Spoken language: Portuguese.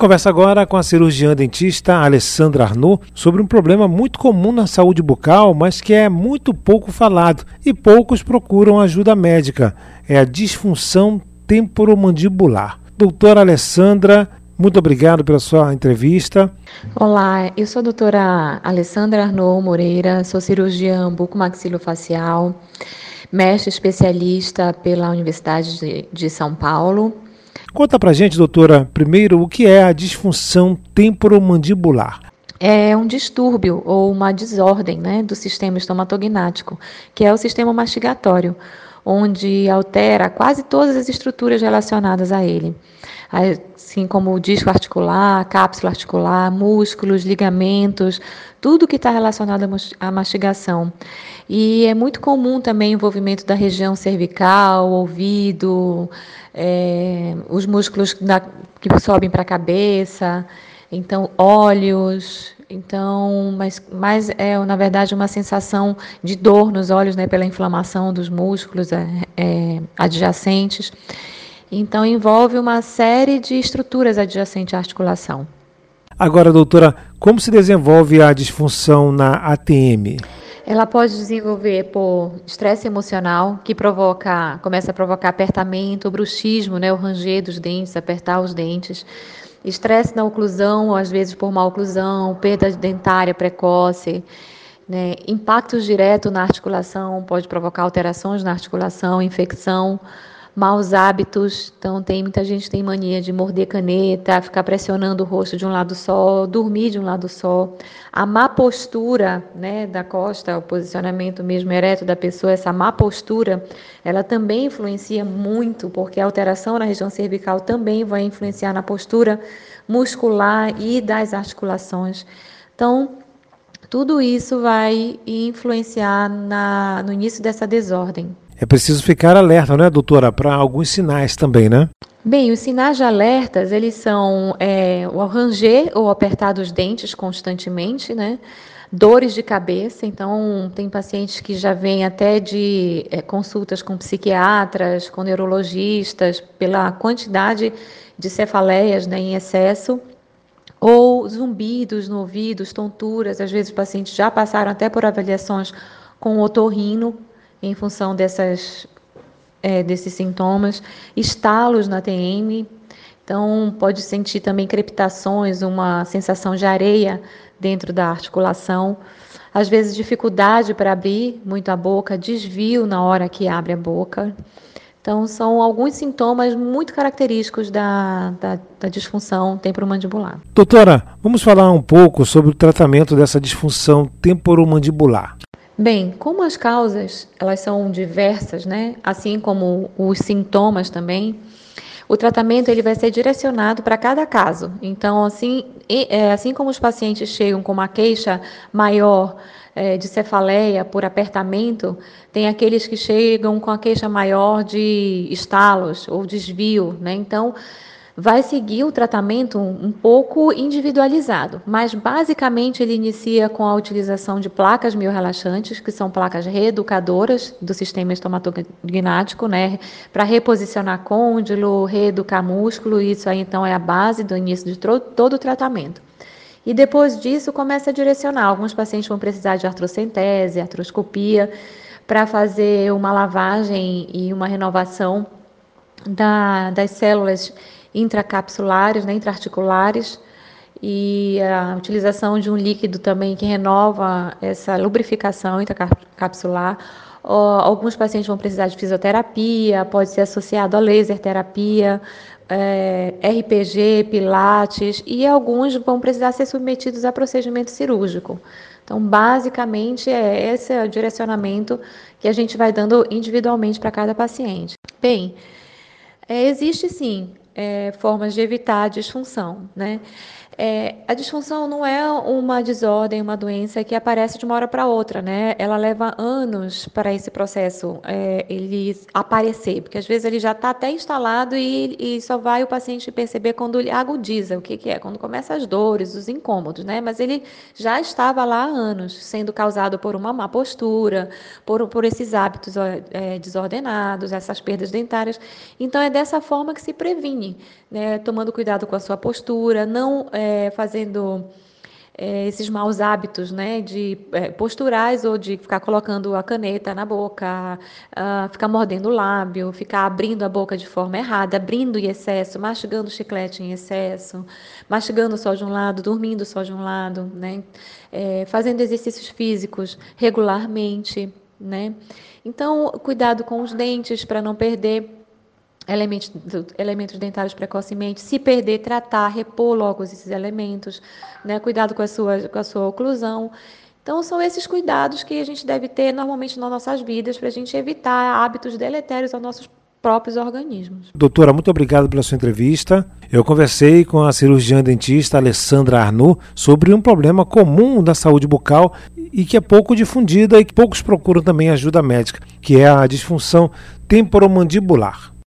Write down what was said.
conversa agora com a cirurgiã dentista Alessandra Arnaud sobre um problema muito comum na saúde bucal, mas que é muito pouco falado e poucos procuram ajuda médica. É a disfunção temporomandibular. Doutora Alessandra, muito obrigado pela sua entrevista. Olá, eu sou a doutora Alessandra Arnaud Moreira, sou cirurgiã bucomaxilofacial, mestre especialista pela Universidade de, de São Paulo Conta pra gente, doutora, primeiro, o que é a disfunção temporomandibular? É um distúrbio ou uma desordem né, do sistema estomatognático, que é o sistema mastigatório, onde altera quase todas as estruturas relacionadas a ele assim como o disco articular, cápsula articular, músculos, ligamentos, tudo que está relacionado à mastigação. E é muito comum também o envolvimento da região cervical, ouvido, é, os músculos da, que sobem para a cabeça, então olhos, então, mas, mas é na verdade uma sensação de dor nos olhos, né, pela inflamação dos músculos é, é, adjacentes. Então, envolve uma série de estruturas adjacentes à articulação. Agora, doutora, como se desenvolve a disfunção na ATM? Ela pode desenvolver por estresse emocional, que provoca, começa a provocar apertamento, bruxismo, né, o ranger dos dentes, apertar os dentes. Estresse na oclusão, às vezes por má oclusão, perda dentária precoce, né, impactos diretos na articulação, pode provocar alterações na articulação, infecção maus hábitos. Então, tem muita gente tem mania de morder caneta, ficar pressionando o rosto de um lado só, dormir de um lado só. A má postura né, da costa, o posicionamento mesmo ereto da pessoa, essa má postura, ela também influencia muito, porque a alteração na região cervical também vai influenciar na postura muscular e das articulações. Então, tudo isso vai influenciar na, no início dessa desordem. É preciso ficar alerta, né, doutora, para alguns sinais também, né? Bem, os sinais de alertas, eles são é, o ranger ou apertar dos dentes constantemente, né? Dores de cabeça, então tem pacientes que já vêm até de é, consultas com psiquiatras, com neurologistas, pela quantidade de cefaleias né, em excesso, ou zumbidos no ouvido, tonturas, às vezes os pacientes já passaram até por avaliações com otorrino, em função dessas, é, desses sintomas, estalos na TM, então pode sentir também crepitações, uma sensação de areia dentro da articulação, às vezes dificuldade para abrir muito a boca, desvio na hora que abre a boca. Então, são alguns sintomas muito característicos da, da, da, disfunção temporomandibular. Doutora, vamos falar um pouco sobre o tratamento dessa disfunção temporomandibular. Bem, como as causas elas são diversas, né? Assim como os sintomas também, o tratamento ele vai ser direcionado para cada caso. Então, assim, é, assim como os pacientes chegam com uma queixa maior é, de cefaleia por apertamento, tem aqueles que chegam com a queixa maior de estalos ou desvio, né? Então, vai seguir o tratamento um pouco individualizado, mas basicamente ele inicia com a utilização de placas miorrelaxantes, que são placas reeducadoras do sistema estomatognático, né, para reposicionar côndilo, reeducar músculo, isso aí então é a base do início de todo o tratamento. E depois disso começa a direcionar. Alguns pacientes vão precisar de artrocentese, artroscopia, para fazer uma lavagem e uma renovação da, das células intracapsulares, né, intraarticulares, e a utilização de um líquido também que renova essa lubrificação intracapsular. Alguns pacientes vão precisar de fisioterapia, pode ser associado a laser terapia, é, RPG, pilates, e alguns vão precisar ser submetidos a procedimento cirúrgico. Então, basicamente, é esse o direcionamento que a gente vai dando individualmente para cada paciente. Bem, é, existe sim é, formas de evitar a disfunção, né? É, a disfunção não é uma desordem, uma doença que aparece de uma hora para outra, né? Ela leva anos para esse processo é, ele aparecer, porque às vezes ele já está até instalado e, e, só vai o paciente perceber quando ele agudiza, o que, que é? Quando começa as dores, os incômodos, né? Mas ele já estava lá há anos, sendo causado por uma má postura, por, por esses hábitos é, desordenados, essas perdas dentárias. Então é dessa forma que se previne né, tomando cuidado com a sua postura, não é, fazendo é, esses maus hábitos, né, de é, posturais ou de ficar colocando a caneta na boca, uh, ficar mordendo o lábio, ficar abrindo a boca de forma errada, abrindo em excesso, mastigando chiclete em excesso, mastigando só de um lado, dormindo só de um lado, né, é, fazendo exercícios físicos regularmente, né. Então, cuidado com os dentes para não perder elementos, dentários precocemente, se perder, tratar, repor logo esses elementos, né? cuidado com a, sua, com a sua oclusão. Então, são esses cuidados que a gente deve ter normalmente nas nossas vidas para a gente evitar hábitos deletérios aos nossos próprios organismos. Doutora, muito obrigado pela sua entrevista. Eu conversei com a cirurgiã dentista Alessandra Arnoux sobre um problema comum da saúde bucal e que é pouco difundida e que poucos procuram também ajuda médica, que é a disfunção temporomandibular.